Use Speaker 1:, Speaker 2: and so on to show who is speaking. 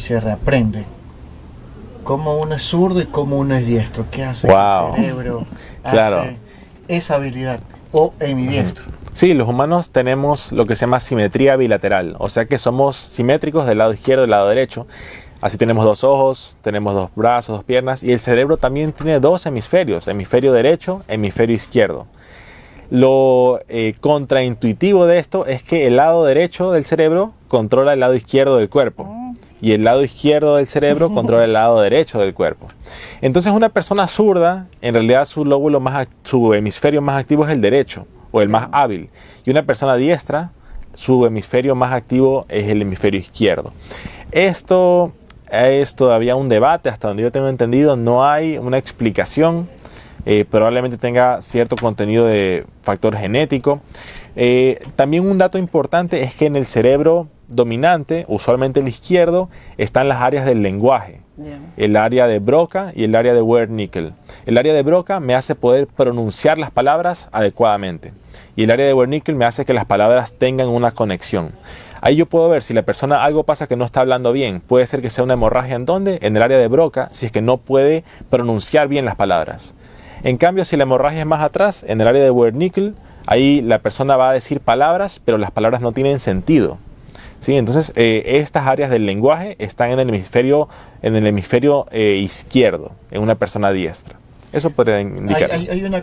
Speaker 1: se reaprende. Cómo uno es zurdo y cómo uno es diestro. ¿Qué hace
Speaker 2: Wow.
Speaker 1: el cerebro?
Speaker 2: Claro.
Speaker 1: Hace esa habilidad. O hemidiestro.
Speaker 2: Sí, los humanos tenemos lo que se llama simetría bilateral, o sea que somos simétricos del lado izquierdo y del lado derecho. Así tenemos dos ojos, tenemos dos brazos, dos piernas y el cerebro también tiene dos hemisferios, hemisferio derecho, hemisferio izquierdo. Lo eh, contraintuitivo de esto es que el lado derecho del cerebro controla el lado izquierdo del cuerpo y el lado izquierdo del cerebro controla el lado derecho del cuerpo. Entonces una persona zurda, en realidad su lóbulo más, su hemisferio más activo es el derecho o el más hábil. Y una persona diestra, su hemisferio más activo es el hemisferio izquierdo. Esto es todavía un debate, hasta donde yo tengo entendido, no hay una explicación. eh, probablemente tenga cierto contenido de factor genético. Eh, también un dato importante es que en el cerebro dominante, usualmente el izquierdo, están las áreas del lenguaje el área de Broca y el área de Wernickel. El área de Broca me hace poder pronunciar las palabras adecuadamente y el área de Wernickel me hace que las palabras tengan una conexión. Ahí yo puedo ver si la persona algo pasa que no está hablando bien. Puede ser que sea una hemorragia en donde, en el área de Broca, si es que no puede pronunciar bien las palabras. En cambio, si la hemorragia es más atrás, en el área de Wernickel, ahí la persona va a decir palabras, pero las palabras no tienen sentido. ¿Sí? Entonces, eh, estas áreas del lenguaje están en el hemisferio, en el hemisferio eh, izquierdo, en una persona diestra. Eso podría
Speaker 1: Hay,
Speaker 2: indicar.
Speaker 1: hay- hay una